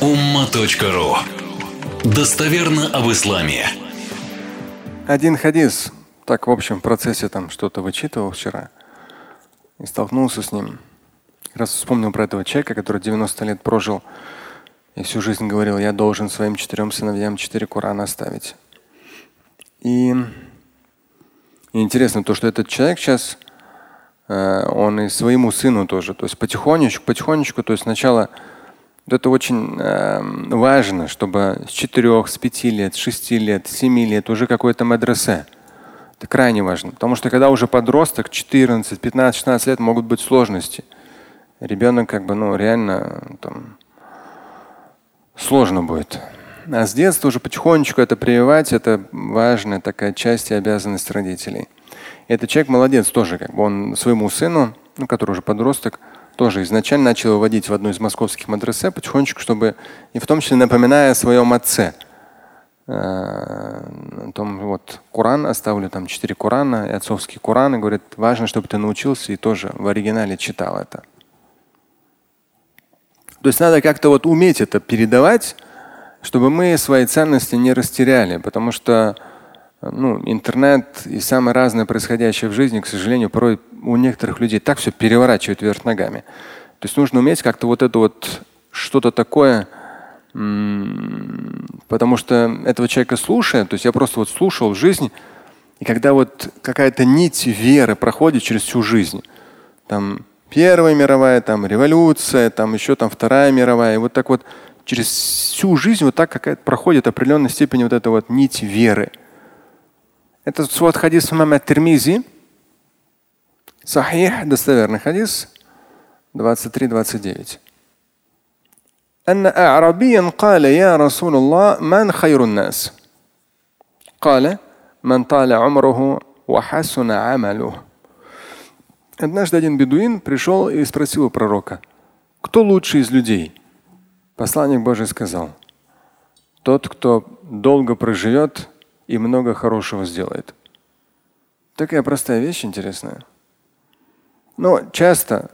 umma.ru Достоверно об исламе. Один хадис, так в общем в процессе там что-то вычитывал вчера и столкнулся с ним. Раз вспомнил про этого человека, который 90 лет прожил и всю жизнь говорил, я должен своим четырем сыновьям четыре Корана оставить. И, и интересно то, что этот человек сейчас, э, он и своему сыну тоже, то есть потихонечку, потихонечку, то есть сначала это очень э, важно, чтобы с четырех, с пяти лет, с шести лет, с семи лет уже какой-то медресе. Это крайне важно. Потому что когда уже подросток, 14, 15, 16 лет, могут быть сложности. Ребенок как бы, ну, реально там, сложно будет. А с детства уже потихонечку это прививать, это важная такая часть и обязанность родителей. И этот человек молодец тоже, как бы он своему сыну, ну, который уже подросток, тоже изначально начал его водить в одну из московских мадресе потихонечку, чтобы и в том числе напоминая о своем отце. Э, о том, вот Коран оставлю там четыре Корана и отцовские Кораны. Говорит, важно, чтобы ты научился и тоже в оригинале читал это. То есть надо как-то вот уметь это передавать, чтобы мы свои ценности не растеряли, потому что ну, интернет и самое разное происходящее в жизни, к сожалению, порой у некоторых людей так все переворачивает вверх ногами. То есть нужно уметь как-то вот это вот что-то такое, потому что этого человека слушая, то есть я просто вот слушал жизнь, и когда вот какая-то нить веры проходит через всю жизнь, там Первая мировая, там революция, там еще там Вторая мировая, и вот так вот через всю жизнь вот так какая-то проходит определенной степени вот эта вот нить веры. Это свод хадис имама Термизи. Сахих, достоверный хадис, 23-29. أن أعرابيا قال يا رسول الله من خير الناس؟ قال من طال عمره وحسن عمله. Однажды один бедуин пришел и спросил у пророка, кто лучший из людей? Посланник Божий сказал, тот, кто долго проживет и много хорошего сделает. Такая простая вещь интересная. Но часто,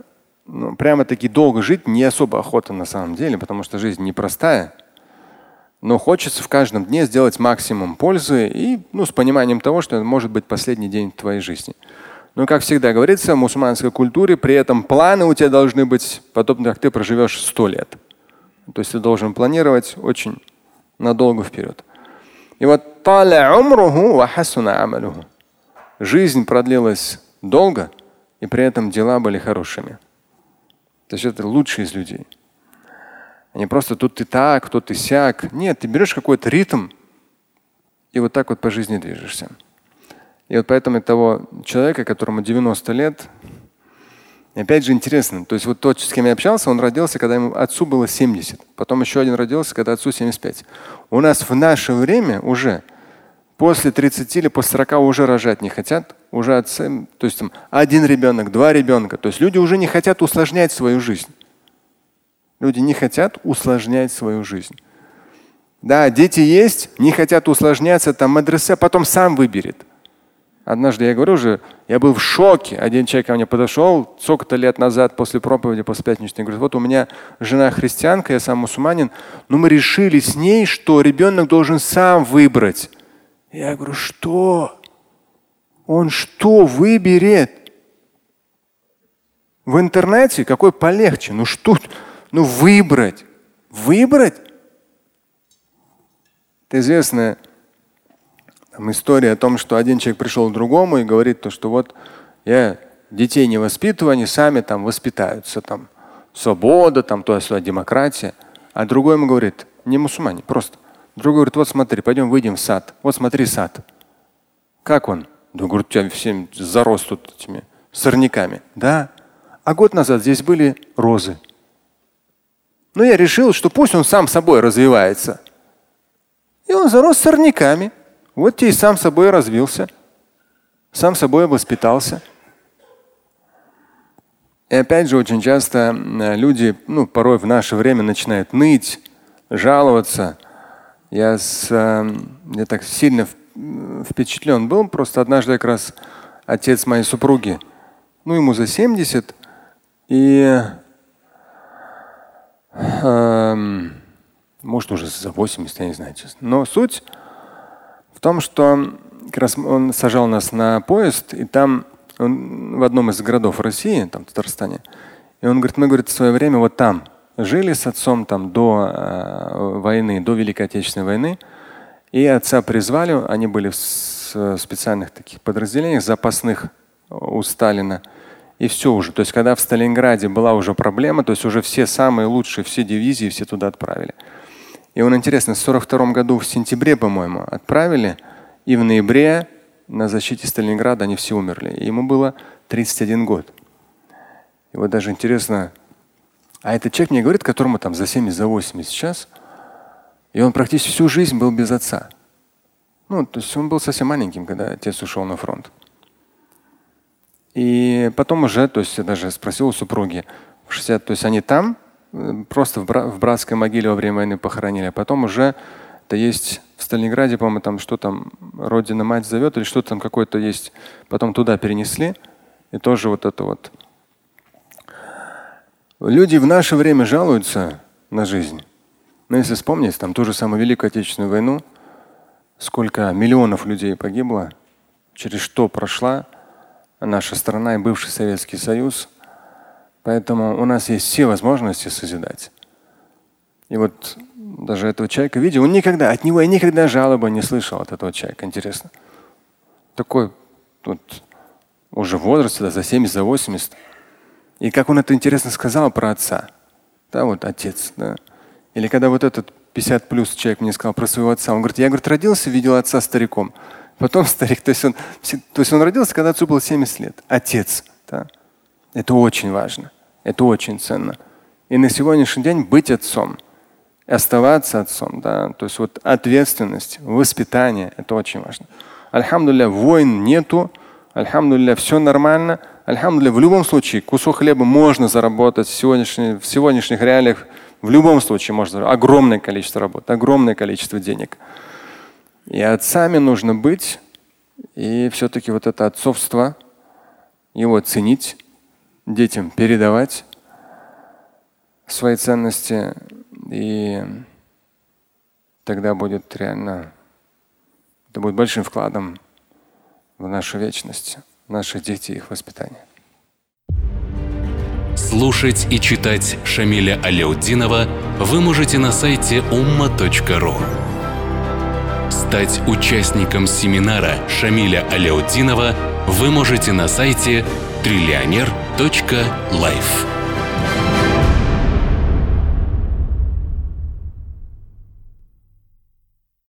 ну, прямо таки долго жить не особо охота на самом деле, потому что жизнь непростая. Но хочется в каждом дне сделать максимум пользы и ну, с пониманием того, что это может быть последний день твоей жизни. Но, как всегда говорится, в мусульманской культуре при этом планы у тебя должны быть подобны, как ты проживешь сто лет. То есть ты должен планировать очень надолго вперед. И вот жизнь продлилась долго, и при этом дела были хорошими. То есть это лучший из людей. Не просто тут ты так, тут ты сяк. Нет, ты берешь какой-то ритм и вот так вот по жизни движешься. И вот поэтому того человека, которому 90 лет, опять же интересно, то есть вот тот, с кем я общался, он родился, когда ему отцу было 70. Потом еще один родился, когда отцу 75. У нас в наше время уже после 30 или после 40 уже рожать не хотят. Уже отцы, то есть там один ребенок, два ребенка. То есть люди уже не хотят усложнять свою жизнь. Люди не хотят усложнять свою жизнь. Да, дети есть, не хотят усложняться, там мадресе потом сам выберет. Однажды я говорю уже, я был в шоке. Один человек ко мне подошел сколько-то лет назад после проповеди, после пятничной, говорит, вот у меня жена христианка, я сам мусульманин, но мы решили с ней, что ребенок должен сам выбрать. Я говорю, что? Он что выберет? В интернете какой полегче? Ну что? Ну выбрать. Выбрать? Это известная там история о том, что один человек пришел к другому и говорит то, что вот я детей не воспитываю, они сами там воспитаются, там свобода, там то сюда демократия. А другой ему говорит, не мусульмане, просто. Другой говорит, вот смотри, пойдем выйдем в сад. Вот смотри сад. Как он? Да, говорит, у тебя всем зарос тут этими сорняками. Да. А год назад здесь были розы. Но я решил, что пусть он сам собой развивается. И он зарос сорняками. Вот тебе и сам собой развился, сам собой воспитался. И опять же, очень часто люди, ну, порой в наше время начинают ныть, жаловаться. Я, с, я так сильно впечатлен был. Просто однажды как раз отец моей супруги, ну, ему за 70, и эм, Может, уже за 80, я не знаю, честно. Но суть в том, что как раз он сажал нас на поезд, и там он в одном из городов России, там в Татарстане, и он говорит, мы, говорит, в свое время вот там жили с отцом там до э, войны, до Великой Отечественной войны, и отца призвали, они были в специальных таких подразделениях запасных у Сталина. И все уже. То есть, когда в Сталинграде была уже проблема, то есть уже все самые лучшие, все дивизии, все туда отправили. И он интересно, в 42 году в сентябре, по-моему, отправили, и в ноябре на защите Сталинграда они все умерли. Ему было 31 год. И вот даже интересно, а этот человек мне говорит, которому там за 70, за 80 сейчас, и он практически всю жизнь был без отца. Ну, то есть он был совсем маленьким, когда отец ушел на фронт. И потом уже, то есть я даже спросил у супруги, в 60, то есть они там, э, просто в, бра в братской могиле во время войны похоронили, а потом уже это есть в Сталинграде, по-моему, там что там, родина мать зовет или что-то там какое-то есть, потом туда перенесли, и тоже вот это вот. Люди в наше время жалуются на жизнь. Но если вспомнить, там ту же самую Великую Отечественную войну, сколько миллионов людей погибло, через что прошла наша страна и бывший Советский Союз. Поэтому у нас есть все возможности созидать. И вот даже этого человека видел, он никогда, от него я никогда жалобы не слышал от этого человека. Интересно. Такой вот уже возраст, да, за 70, за 80. И как он это интересно сказал про отца. Да, вот отец, да. Или когда вот этот 50 плюс человек мне сказал про своего отца. Он говорит, я говорит, родился, видел отца стариком. Потом старик, то есть он, то есть он родился, когда отцу было 70 лет. Отец. Да? Это очень важно. Это очень ценно. И на сегодняшний день быть отцом, оставаться отцом, да, то есть вот ответственность, воспитание, это очень важно. Альхамдулилля, войн нету, альхамдулилля, все нормально. Альхамдулилля, в любом случае кусок хлеба можно заработать в, сегодняшних, в сегодняшних реалиях в любом случае можно огромное количество работы, огромное количество денег. И отцами нужно быть, и все-таки вот это отцовство, его ценить, детям передавать свои ценности, и тогда будет реально, это будет большим вкладом в нашу вечность, наши дети и их воспитание. Слушать и читать Шамиля Аляутдинова вы можете на сайте umma.ru. Стать участником семинара Шамиля Аляутдинова вы можете на сайте триллионер.life.